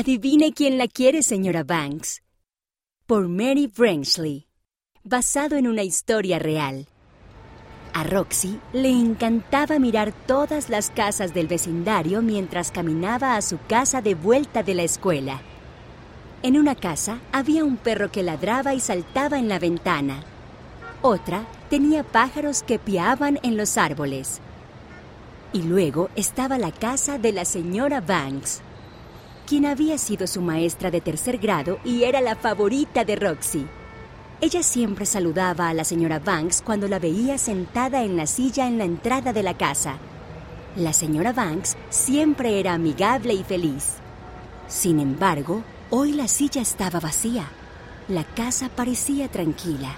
Adivine quién la quiere, señora Banks. Por Mary Brenchley, basado en una historia real. A Roxy le encantaba mirar todas las casas del vecindario mientras caminaba a su casa de vuelta de la escuela. En una casa había un perro que ladraba y saltaba en la ventana. Otra tenía pájaros que piaban en los árboles. Y luego estaba la casa de la señora Banks, quien había sido su maestra de tercer grado y era la favorita de Roxy. Ella siempre saludaba a la señora Banks cuando la veía sentada en la silla en la entrada de la casa. La señora Banks siempre era amigable y feliz. Sin embargo, hoy la silla estaba vacía. La casa parecía tranquila.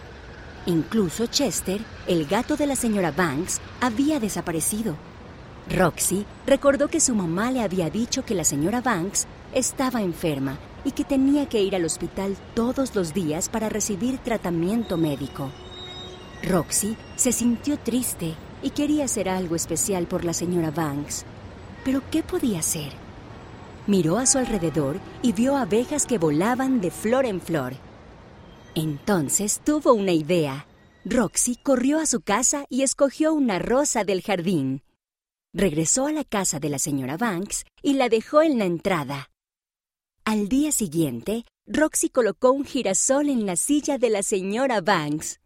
Incluso Chester, el gato de la señora Banks, había desaparecido. Roxy recordó que su mamá le había dicho que la señora Banks estaba enferma y que tenía que ir al hospital todos los días para recibir tratamiento médico. Roxy se sintió triste y quería hacer algo especial por la señora Banks. Pero ¿qué podía hacer? Miró a su alrededor y vio abejas que volaban de flor en flor. Entonces tuvo una idea. Roxy corrió a su casa y escogió una rosa del jardín. Regresó a la casa de la señora Banks y la dejó en la entrada. Al día siguiente, Roxy colocó un girasol en la silla de la señora Banks.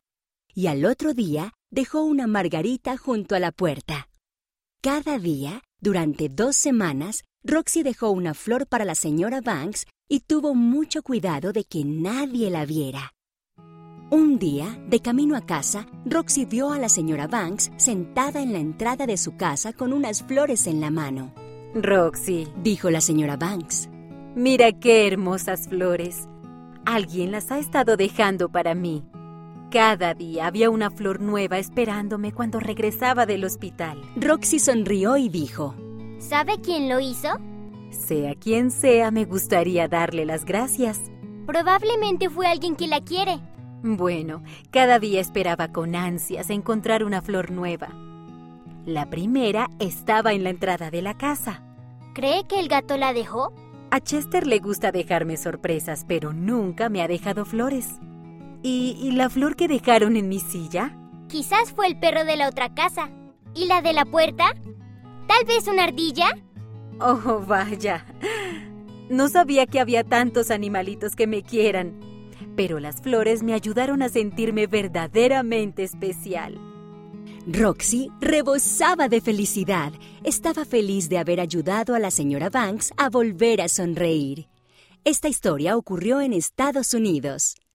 Y al otro día dejó una margarita junto a la puerta. Cada día, durante dos semanas, Roxy dejó una flor para la señora Banks y tuvo mucho cuidado de que nadie la viera. Un día, de camino a casa, Roxy vio a la señora Banks sentada en la entrada de su casa con unas flores en la mano. Roxy, Dijo la señora Banks. mira qué hermosas flores. Alguien las ha estado dejando para mí. Cada día había una flor nueva esperándome cuando regresaba del hospital. Roxy sonrió y dijo, ¿Sabe quién lo hizo? Sea quien sea, me gustaría darle las gracias. Probablemente fue alguien que la quiere. Bueno, cada día esperaba con ansias encontrar una flor nueva. La primera estaba en la entrada de la casa. ¿Cree que el gato la dejó? A Chester le gusta dejarme sorpresas, pero nunca me ha dejado flores. ¿Y, y la flor que dejaron en mi silla? Quizás fue el perro de la otra casa. ¿Y la de la puerta? ¿Tal vez una ardilla? Oh, vaya. No sabía que había tantos animalitos que me quieran. Pero las flores me ayudaron a sentirme verdaderamente especial. Roxy rebosaba de felicidad. Estaba feliz de haber ayudado a la señora Banks a volver a sonreír. Esta historia ocurrió en Estados Unidos.